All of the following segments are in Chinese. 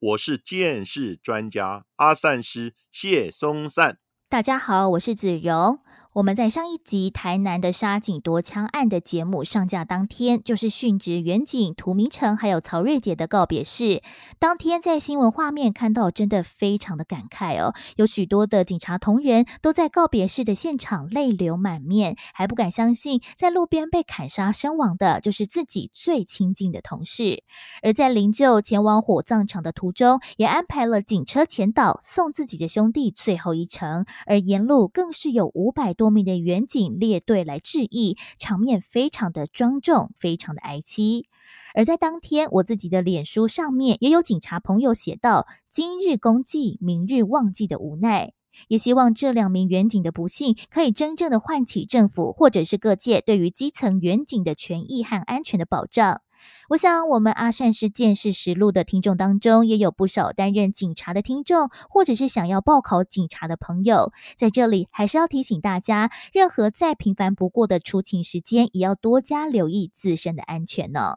我是剑士专家阿善师谢松善。大家好，我是子荣。我们在上一集台南的杀警夺枪案的节目上架当天，就是殉职远警涂明成还有曹瑞杰的告别式。当天在新闻画面看到，真的非常的感慨哦，有许多的警察同仁都在告别式的现场泪流满面，还不敢相信在路边被砍杀身亡的，就是自己最亲近的同事。而在灵柩前往火葬场的途中，也安排了警车前导送自己的兄弟最后一程，而沿路更是有五百多。名的远景列队来致意，场面非常的庄重，非常的哀戚。而在当天，我自己的脸书上面也有警察朋友写道：“今日功绩，明日忘记的无奈。”也希望这两名远警的不幸，可以真正的唤起政府或者是各界对于基层远警的权益和安全的保障。我想，我们阿善是见识实录的听众当中，也有不少担任警察的听众，或者是想要报考警察的朋友。在这里，还是要提醒大家，任何再平凡不过的出勤时间，也要多加留意自身的安全呢。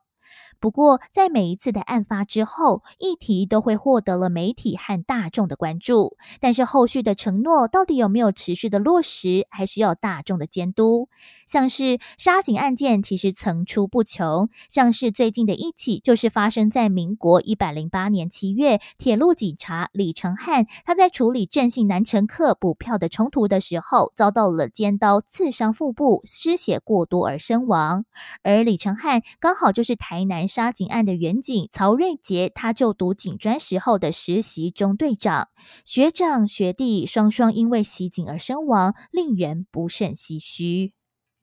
不过，在每一次的案发之后，议题都会获得了媒体和大众的关注。但是，后续的承诺到底有没有持续的落实，还需要大众的监督。像是杀警案件，其实层出不穷。像是最近的一起，就是发生在民国一百零八年七月，铁路警察李成汉他在处理郑姓男乘客补票的冲突的时候，遭到了尖刀刺伤腹部，失血过多而身亡。而李成汉刚好就是台南。杀警案的原警曹瑞杰，他就读警专时候的实习中队长，学长学弟双双因为袭警而身亡，令人不胜唏嘘。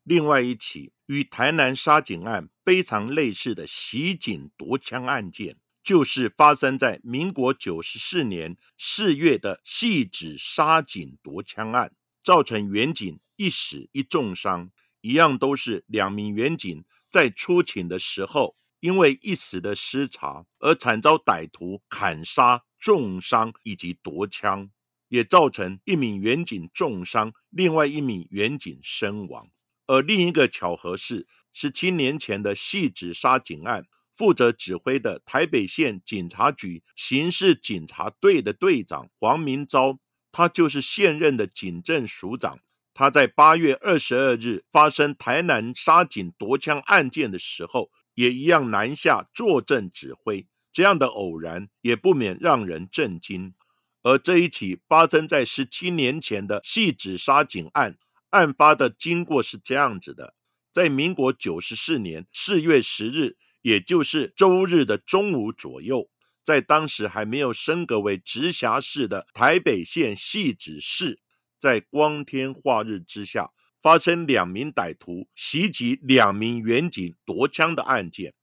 另外一起与台南杀警案非常类似的袭警夺枪案件，就是发生在民国九十四年四月的戏子杀警夺枪案，造成原警一死一重伤，一样都是两名原警在出勤的时候。因为一时的失察而惨遭歹徒砍杀、重伤以及夺枪，也造成一名远警重伤，另外一名远警身亡。而另一个巧合是，十七年前的细子杀警案，负责指挥的台北县警察局刑事警察队的队长黄明昭，他就是现任的警政署长。他在八月二十二日发生台南杀警夺枪案件的时候。也一样南下坐镇指挥，这样的偶然也不免让人震惊。而这一起发生在十七年前的细子杀警案，案发的经过是这样子的：在民国九十四年四月十日，也就是周日的中午左右，在当时还没有升格为直辖市的台北县细子市，在光天化日之下。发生两名歹徒袭击两名员警夺枪的案件，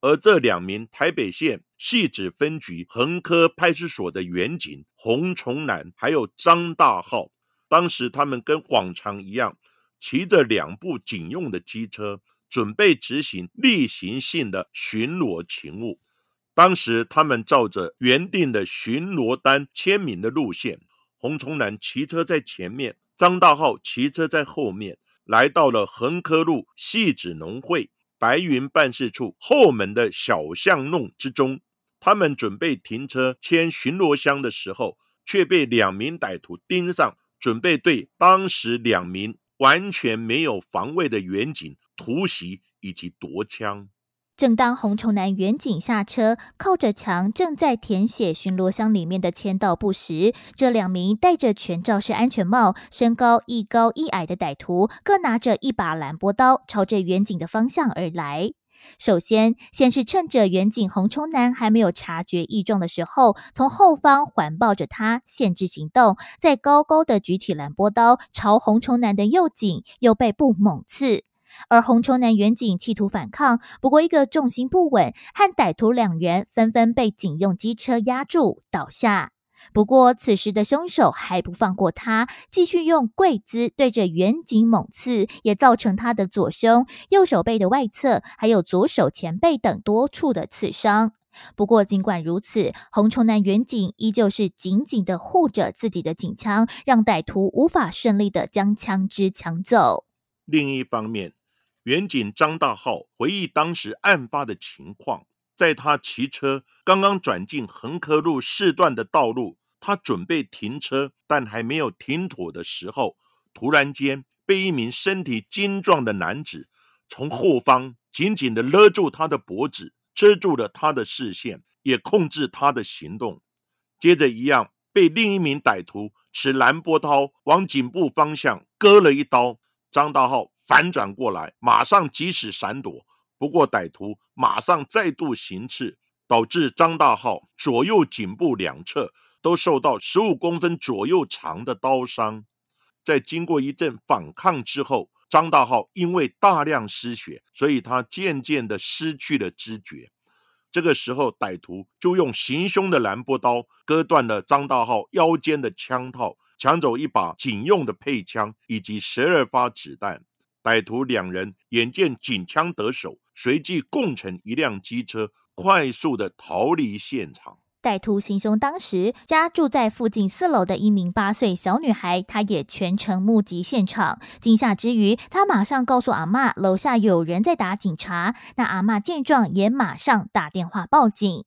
而这两名台北县戏子分局横科派出所的员警洪崇南还有张大浩，当时他们跟往常一样，骑着两部警用的机车，准备执行例行性的巡逻勤务。当时他们照着原定的巡逻单签名的路线，洪崇南骑车在前面。张大浩骑车在后面，来到了横科路戏子农会白云办事处后门的小巷弄之中。他们准备停车签巡逻箱的时候，却被两名歹徒盯上，准备对当时两名完全没有防卫的远警突袭以及夺枪。正当洪崇南远景下车，靠着墙正在填写巡逻箱里面的签到簿时，这两名戴着全罩式安全帽、身高一高一矮的歹徒，各拿着一把蓝波刀，朝着远景的方向而来。首先，先是趁着远景洪崇南还没有察觉异状的时候，从后方环抱着他，限制行动，再高高的举起蓝波刀，朝洪崇南的右颈、右背部猛刺。而洪崇南远景企图反抗，不过一个重心不稳，和歹徒两人纷纷被警用机车压住倒下。不过，此时的凶手还不放过他，继续用跪姿对着远景猛刺，也造成他的左胸、右手背的外侧，还有左手前背等多处的刺伤。不过，尽管如此，红绸男远景依旧是紧紧的护着自己的警枪，让歹徒无法顺利的将枪支抢走。另一方面，远警张大浩回忆当时案发的情况。在他骑车刚刚转进横科路四段的道路，他准备停车，但还没有停妥的时候，突然间被一名身体精壮的男子从后方紧紧地勒住他的脖子，遮住了他的视线，也控制他的行动。接着，一样被另一名歹徒持蓝波刀往颈部方向割了一刀。张大浩反转过来，马上及时闪躲。不过，歹徒马上再度行刺，导致张大浩左右颈部两侧都受到十五公分左右长的刀伤。在经过一阵反抗之后，张大浩因为大量失血，所以他渐渐的失去了知觉。这个时候，歹徒就用行凶的蓝波刀割断了张大浩腰间的枪套，抢走一把警用的配枪以及十二发子弹。歹徒两人眼见警枪得手，随即共乘一辆机车，快速的逃离现场。歹徒行凶当时，家住在附近四楼的一名八岁小女孩，她也全程目击现场。惊吓之余，她马上告诉阿妈，楼下有人在打警察。那阿妈见状，也马上打电话报警。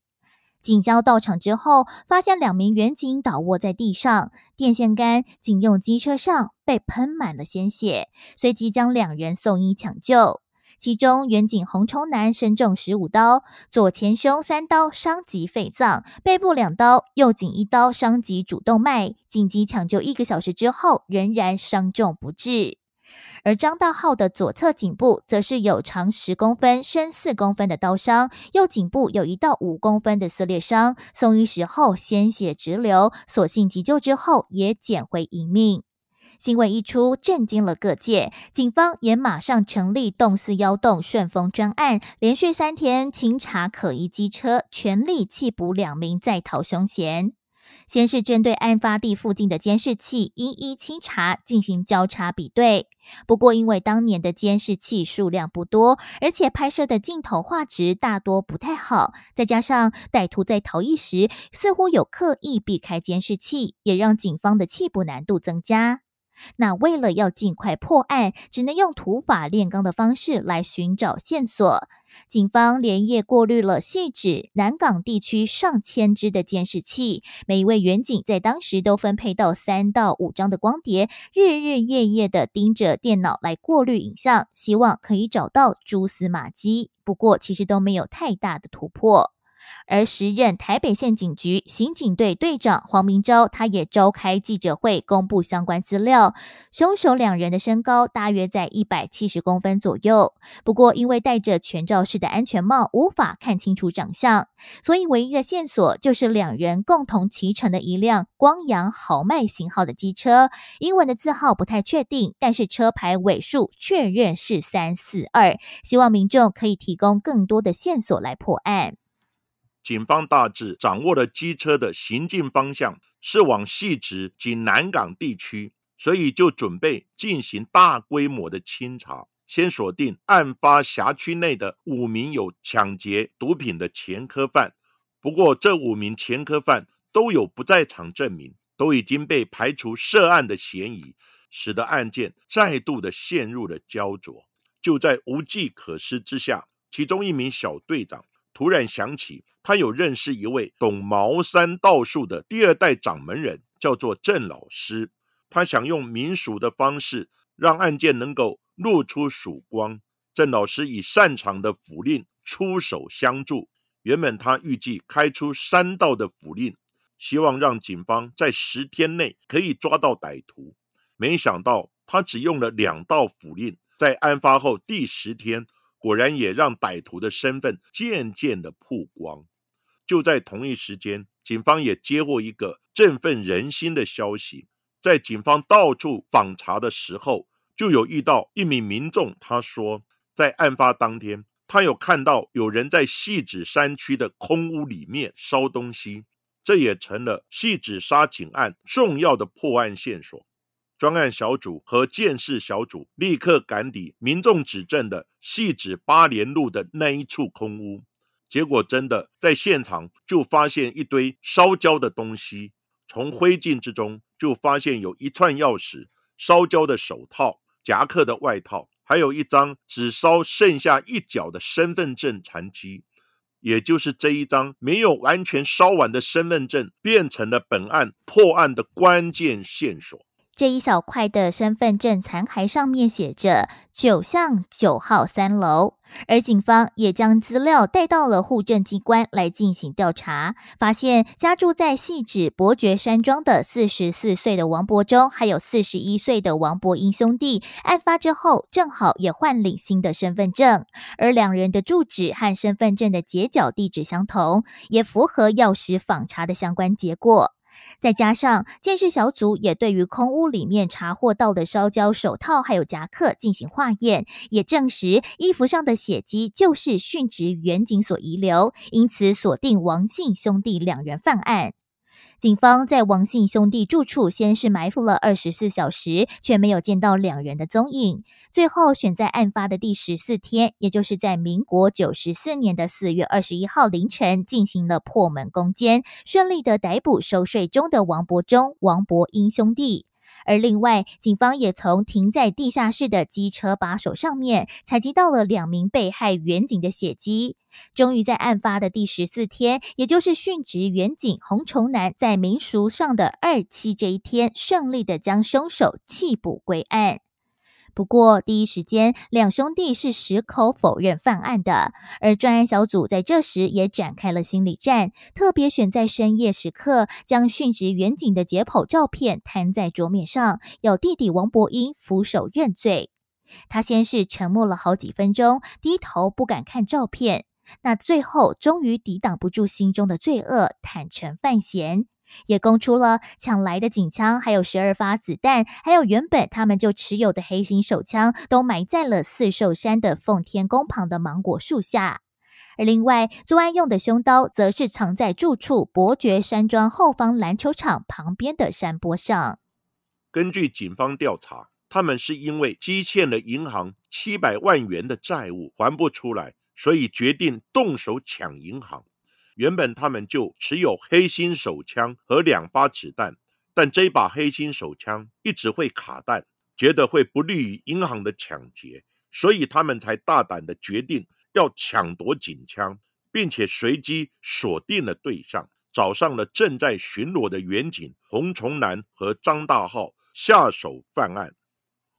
警交到场之后，发现两名员警倒卧在地上，电线杆、警用机车上被喷满了鲜血，随即将两人送医抢救。其中，远警洪冲南身中十五刀，左前胸三刀伤及肺脏，背部两刀，右颈一刀伤及主动脉，紧急抢救一个小时之后，仍然伤重不治。而张大浩的左侧颈部则是有长十公分、深四公分的刀伤，右颈部有一道五公分的撕裂伤。送医时候鲜血直流，所幸急救之后也捡回一命。新闻一出，震惊了各界，警方也马上成立“动四幺洞顺风专案”，连续三天清查可疑机车，全力缉捕两名在逃凶嫌。先是针对案发地附近的监视器一一清查，进行交叉比对。不过，因为当年的监视器数量不多，而且拍摄的镜头画质大多不太好，再加上歹徒在逃逸时似乎有刻意避开监视器，也让警方的缉捕难度增加。那为了要尽快破案，只能用土法炼钢的方式来寻找线索。警方连夜过滤了细指南港地区上千只的监视器，每一位员警在当时都分配到三到五张的光碟，日日夜夜的盯着电脑来过滤影像，希望可以找到蛛丝马迹。不过，其实都没有太大的突破。而时任台北县警局刑警队队长黄明昭，他也召开记者会，公布相关资料。凶手两人的身高大约在一百七十公分左右，不过因为戴着全罩式的安全帽，无法看清楚长相，所以唯一的线索就是两人共同骑乘的一辆光阳豪迈型号的机车，英文的字号不太确定，但是车牌尾数确认是三四二。希望民众可以提供更多的线索来破案。警方大致掌握了机车的行进方向是往细直及南港地区，所以就准备进行大规模的清查。先锁定案发辖区内的五名有抢劫毒品的前科犯，不过这五名前科犯都有不在场证明，都已经被排除涉案的嫌疑，使得案件再度的陷入了焦灼。就在无计可施之下，其中一名小队长。突然想起，他有认识一位懂茅山道术的第二代掌门人，叫做郑老师。他想用民俗的方式，让案件能够露出曙光。郑老师以擅长的符令出手相助。原本他预计开出三道的符令，希望让警方在十天内可以抓到歹徒。没想到他只用了两道符令，在案发后第十天。果然也让歹徒的身份渐渐的曝光。就在同一时间，警方也接获一个振奋人心的消息：在警方到处访查的时候，就有遇到一名民众。他说，在案发当天，他有看到有人在细指山区的空屋里面烧东西。这也成了细指杀警案重要的破案线索。专案小组和建设小组立刻赶抵民众指证的细指八连路的那一处空屋，结果真的在现场就发现一堆烧焦的东西，从灰烬之中就发现有一串钥匙、烧焦的手套、夹克的外套，还有一张只烧剩下一角的身份证残机。也就是这一张没有完全烧完的身份证，变成了本案破案的关键线索。这一小块的身份证残骸上面写着九巷九号三楼，而警方也将资料带到了户政机关来进行调查，发现家住在细指伯爵山庄的四十四岁的王伯忠，还有四十一岁的王伯英兄弟，案发之后正好也换领新的身份证，而两人的住址和身份证的截角地址相同，也符合钥匙访查的相关结果。再加上建设小组也对于空屋里面查获到的烧焦手套还有夹克进行化验，也证实衣服上的血迹就是殉职远警所遗留，因此锁定王姓兄弟两人犯案。警方在王姓兄弟住处先是埋伏了二十四小时，却没有见到两人的踪影。最后选在案发的第十四天，也就是在民国九十四年的四月二十一号凌晨，进行了破门攻坚，顺利的逮捕收税中的王伯忠、王伯英兄弟。而另外，警方也从停在地下室的机车把手上面采集到了两名被害员警的血迹。终于在案发的第十四天，也就是殉职员警洪崇南在民俗上的二七这一天，顺利的将凶手缉捕归案。不过，第一时间，两兄弟是矢口否认犯案的。而专案小组在这时也展开了心理战，特别选在深夜时刻，将殉职远景的解剖照片摊在桌面上，要弟弟王伯英俯首认罪。他先是沉默了好几分钟，低头不敢看照片，那最后终于抵挡不住心中的罪恶，坦诚犯嫌。也供出了抢来的警枪，还有十二发子弹，还有原本他们就持有的黑心手枪，都埋在了四寿山的奉天宫旁的芒果树下。而另外作案用的凶刀，则是藏在住处伯爵山庄后方篮球场旁边的山坡上。根据警方调查，他们是因为积欠了银行七百万元的债务还不出来，所以决定动手抢银行。原本他们就持有黑心手枪和两发子弹，但这把黑心手枪一直会卡弹，觉得会不利于银行的抢劫，所以他们才大胆的决定要抢夺警枪，并且随机锁定了对象，找上了正在巡逻的远警洪崇南和张大浩下手犯案。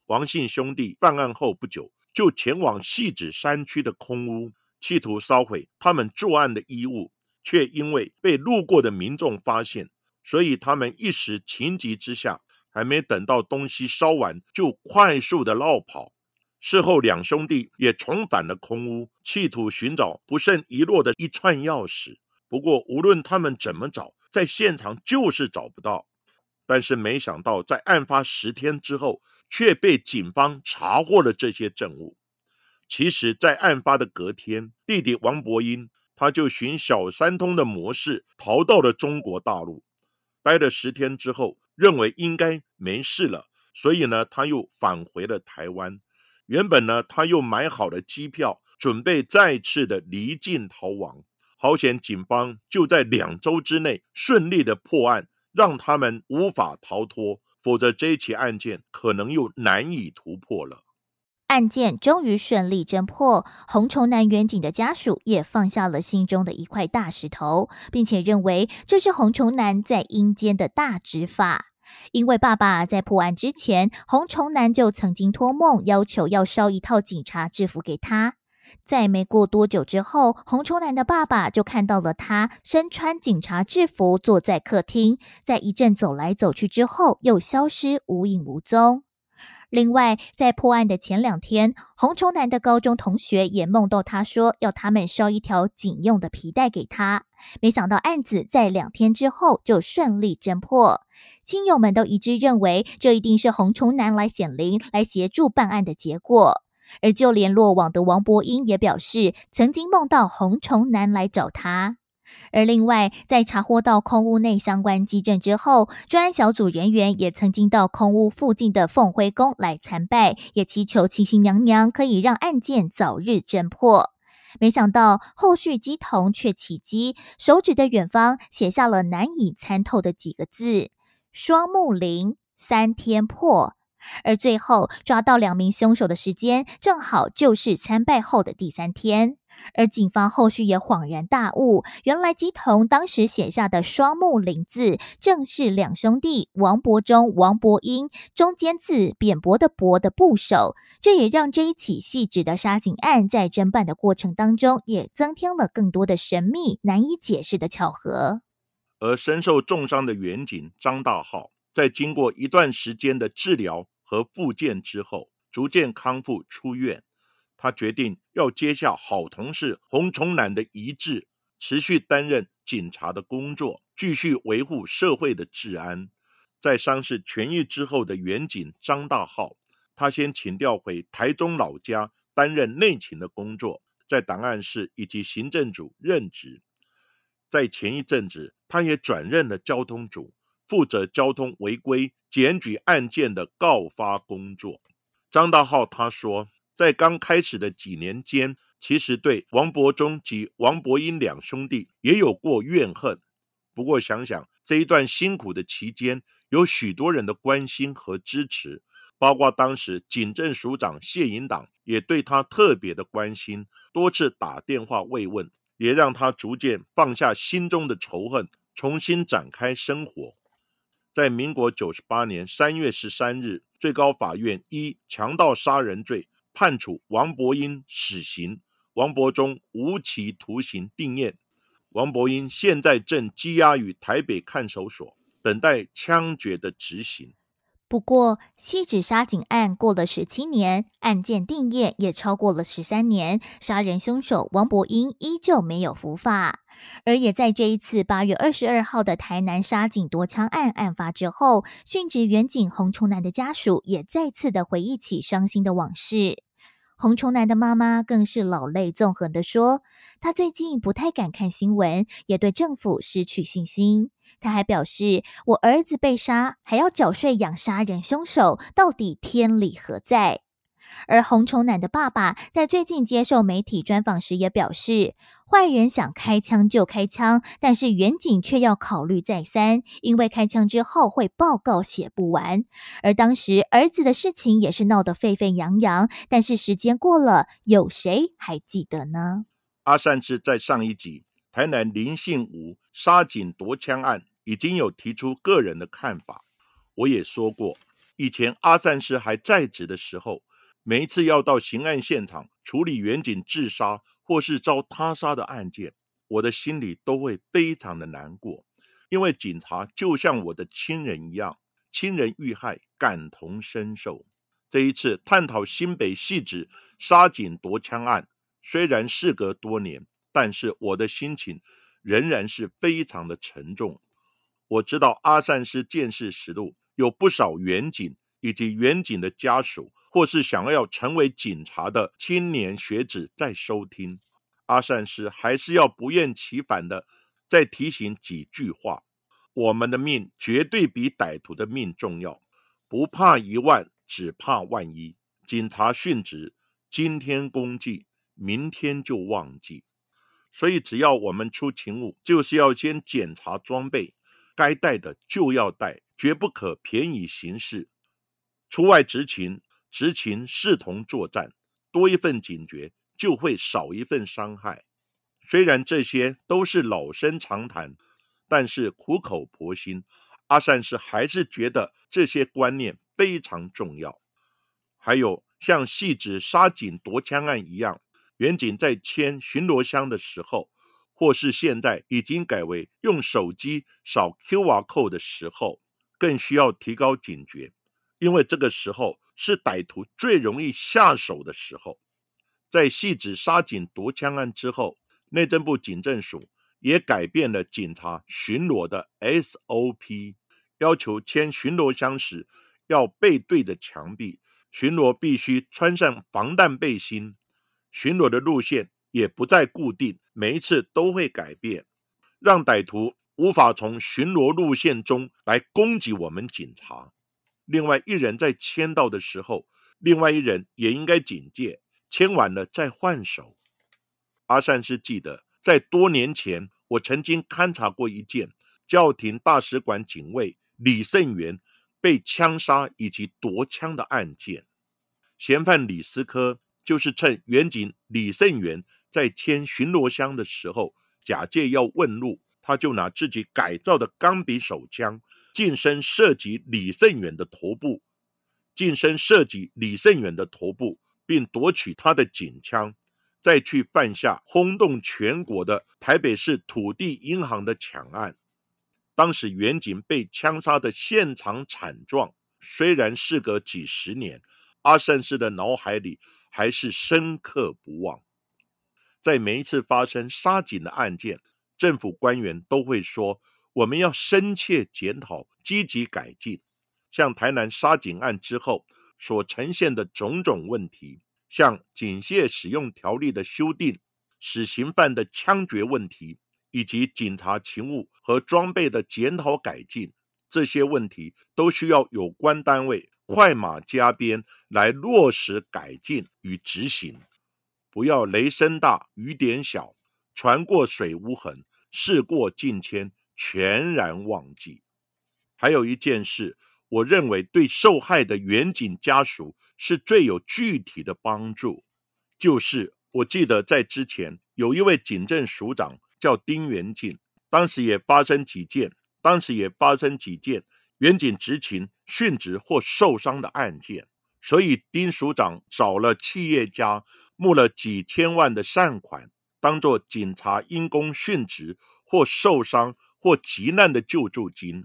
王姓兄弟犯案后不久，就前往细指山区的空屋，企图烧毁他们作案的衣物。却因为被路过的民众发现，所以他们一时情急之下，还没等到东西烧完，就快速的绕跑。事后，两兄弟也重返了空屋，企图寻找不慎遗落的一串钥匙。不过，无论他们怎么找，在现场就是找不到。但是，没想到在案发十天之后，却被警方查获了这些证物。其实，在案发的隔天，弟弟王伯英。他就循小三通的模式逃到了中国大陆，待了十天之后，认为应该没事了，所以呢，他又返回了台湾。原本呢，他又买好了机票，准备再次的离境逃亡。好险，警方就在两周之内顺利的破案，让他们无法逃脱，否则这起案件可能又难以突破了。案件终于顺利侦破，洪崇南远景的家属也放下了心中的一块大石头，并且认为这是洪崇南在阴间的大执法。因为爸爸在破案之前，洪崇南就曾经托梦要求要烧一套警察制服给他。在没过多久之后，洪崇南的爸爸就看到了他身穿警察制服坐在客厅，在一阵走来走去之后，又消失无影无踪。另外，在破案的前两天，洪崇南的高中同学也梦到他说要他们烧一条警用的皮带给他。没想到案子在两天之后就顺利侦破，亲友们都一致认为这一定是洪崇南来显灵来协助办案的结果。而就连落网的王博英也表示，曾经梦到洪崇南来找他。而另外，在查获到空屋内相关基证之后，专案小组人员也曾经到空屋附近的凤辉宫来参拜，也祈求七星娘娘可以让案件早日侦破。没想到后续机童却起机，手指的远方写下了难以参透的几个字：“双木林三天破。”而最后抓到两名凶手的时间，正好就是参拜后的第三天。而警方后续也恍然大悟，原来基童当时写下的“双木林”字，正是两兄弟王伯忠、王伯英中间字扁薄的“薄”的部首。这也让这一起细致的杀警案在侦办的过程当中，也增添了更多的神秘、难以解释的巧合。而身受重伤的远警张大浩，在经过一段时间的治疗和复健之后，逐渐康复出院。他决定要接下好同事洪崇南的遗志，持续担任警察的工作，继续维护社会的治安。在伤势痊愈之后的远警张大浩，他先请调回台中老家担任内勤的工作，在档案室以及行政组任职。在前一阵子，他也转任了交通组，负责交通违规检举案件的告发工作。张大浩他说。在刚开始的几年间，其实对王伯忠及王伯英两兄弟也有过怨恨。不过想想这一段辛苦的期间，有许多人的关心和支持，包括当时警政署长谢营党也对他特别的关心，多次打电话慰问，也让他逐渐放下心中的仇恨，重新展开生活。在民国九十八年三月十三日，最高法院依强盗杀人罪。判处王伯英死刑，王伯忠无期徒刑定验。王伯英现在正羁押于台北看守所，等待枪决的执行。不过，西指杀警案过了十七年，案件定验也超过了十三年，杀人凶手王伯英依旧没有伏法。而也在这一次八月二十二号的台南杀警夺枪案案发之后，殉职原警洪崇南的家属也再次的回忆起伤心的往事。洪崇南的妈妈更是老泪纵横的说：“他最近不太敢看新闻，也对政府失去信心。他还表示，我儿子被杀，还要缴税养杀人凶手，到底天理何在？”而洪崇南的爸爸在最近接受媒体专访时也表示，坏人想开枪就开枪，但是远景却要考虑再三，因为开枪之后会报告写不完。而当时儿子的事情也是闹得沸沸扬扬，但是时间过了，有谁还记得呢？阿善之在上一集台南林信吴杀警夺枪案已经有提出个人的看法，我也说过，以前阿善师还在职的时候。每一次要到刑案现场处理远警自杀或是遭他杀的案件，我的心里都会非常的难过，因为警察就像我的亲人一样，亲人遇害感同身受。这一次探讨新北细子杀警夺枪案，虽然事隔多年，但是我的心情仍然是非常的沉重。我知道阿善师见识实录有不少远警。以及远警的家属，或是想要成为警察的青年学子在收听，阿善师还是要不厌其烦的再提醒几句话：我们的命绝对比歹徒的命重要，不怕一万，只怕万一。警察殉职，今天功绩，明天就忘记。所以只要我们出勤务，就是要先检查装备，该带的就要带，绝不可便宜行事。出外执勤，执勤视同作战，多一份警觉，就会少一份伤害。虽然这些都是老生常谈，但是苦口婆心，阿善师还是觉得这些观念非常重要。还有像细致杀警夺枪案一样，远警在签巡逻箱的时候，或是现在已经改为用手机扫 QR code 的时候，更需要提高警觉。因为这个时候是歹徒最容易下手的时候，在细致杀警夺枪案之后，内政部警政署也改变了警察巡逻的 SOP，要求签巡逻箱时要背对着墙壁，巡逻必须穿上防弹背心，巡逻的路线也不再固定，每一次都会改变。让歹徒无法从巡逻路线中来攻击我们警察。另外一人在签到的时候，另外一人也应该警戒，签完了再换手。阿善是记得，在多年前，我曾经勘察过一件教廷大使馆警卫李胜元被枪杀以及夺枪的案件。嫌犯李斯科就是趁远警李胜元在签巡逻箱的时候，假借要问路，他就拿自己改造的钢笔手枪。近身射击李胜远的头部，近身射击李胜远的头部，并夺取他的警枪，再去犯下轰动全国的台北市土地银行的抢案。当时远警被枪杀的现场惨状，虽然事隔几十年，阿善师的脑海里还是深刻不忘。在每一次发生杀警的案件，政府官员都会说。我们要深切检讨，积极改进。像台南杀警案之后所呈现的种种问题，像警械使用条例的修订、死刑犯的枪决问题，以及警察勤务和装备的检讨改进，这些问题都需要有关单位快马加鞭来落实改进与执行。不要雷声大雨点小，船过水无痕，事过境迁。全然忘记。还有一件事，我认为对受害的远警家属是最有具体的帮助，就是我记得在之前有一位警政署长叫丁元进，当时也发生几件，当时也发生几件远警执勤殉职或受伤的案件，所以丁署长找了企业家募了几千万的善款，当做警察因公殉职或受伤。或急难的救助金，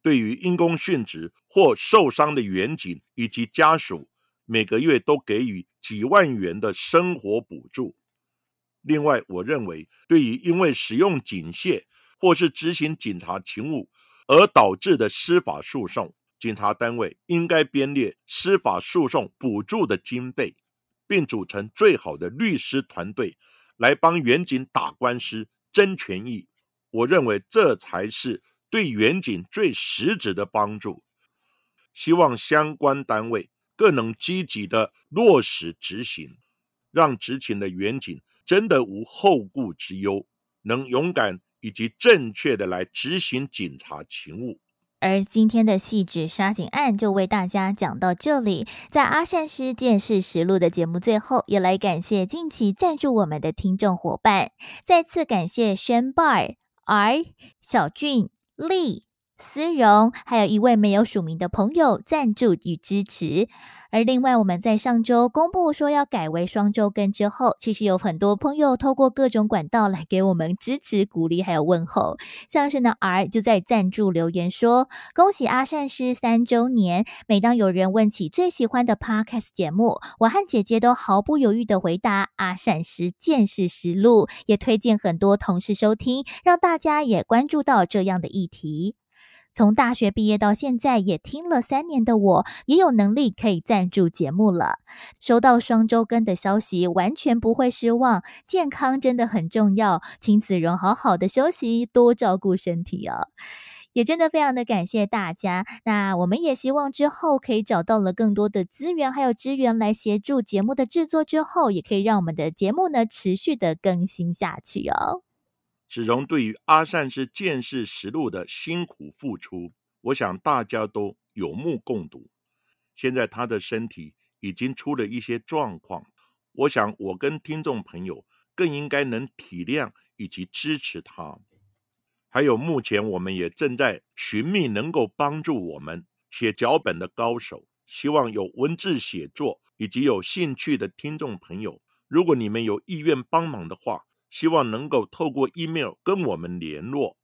对于因公殉职或受伤的员警以及家属，每个月都给予几万元的生活补助。另外，我认为，对于因为使用警械或是执行警察勤务而导致的司法诉讼，警察单位应该编列司法诉讼补助的经费，并组成最好的律师团队来帮员警打官司、争权益。我认为这才是对远景最实质的帮助。希望相关单位更能积极的落实执行，让执勤的远景真的无后顾之忧，能勇敢以及正确的来执行警察勤务。而今天的细致杀警案就为大家讲到这里。在阿善师见识实录的节目最后，也来感谢近期赞助我们的听众伙伴，再次感谢轩 bar。而小俊、丽、思荣，还有一位没有署名的朋友赞助与支持。而另外，我们在上周公布说要改为双周更之后，其实有很多朋友透过各种管道来给我们支持、鼓励，还有问候。像是呢，R 就在赞助留言说：“恭喜阿善师三周年！每当有人问起最喜欢的 Podcast 节目，我和姐姐都毫不犹豫的回答阿善师见识实录，也推荐很多同事收听，让大家也关注到这样的议题。”从大学毕业到现在，也听了三年的我，也有能力可以赞助节目了。收到双周更的消息，完全不会失望。健康真的很重要，请子荣好好的休息，多照顾身体哦。也真的非常的感谢大家。那我们也希望之后可以找到了更多的资源还有资源来协助节目的制作，之后也可以让我们的节目呢持续的更新下去哦。子荣对于阿善是见识实录的辛苦付出，我想大家都有目共睹。现在他的身体已经出了一些状况，我想我跟听众朋友更应该能体谅以及支持他。还有目前我们也正在寻觅能够帮助我们写脚本的高手，希望有文字写作以及有兴趣的听众朋友，如果你们有意愿帮忙的话。希望能够透过 email 跟我们联络。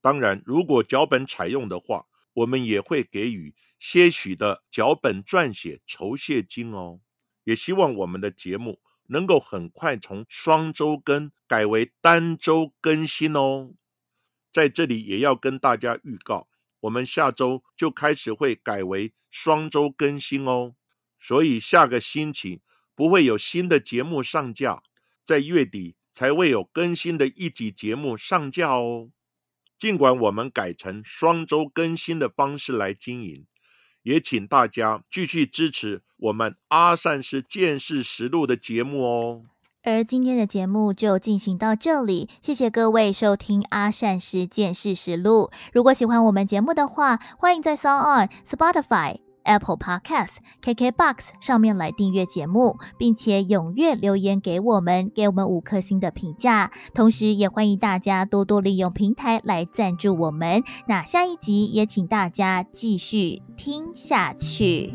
当然，如果脚本采用的话，我们也会给予些许的脚本撰写酬谢金哦。也希望我们的节目能够很快从双周更改为单周更新哦。在这里也要跟大家预告，我们下周就开始会改为双周更新哦。所以下个星期不会有新的节目上架，在月底。才会有更新的一集节目上架哦。尽管我们改成双周更新的方式来经营，也请大家继续支持我们阿善师见识实录的节目哦。而今天的节目就进行到这里，谢谢各位收听阿善师见识实录。如果喜欢我们节目的话，欢迎在 s o n Spotify、Apple Podcast、KKBox 上面来订阅节目，并且踊跃留言给我们，给我们五颗星的评价。同时，也欢迎大家多多利用平台来赞助我们。那下一集也请大家继续听下去。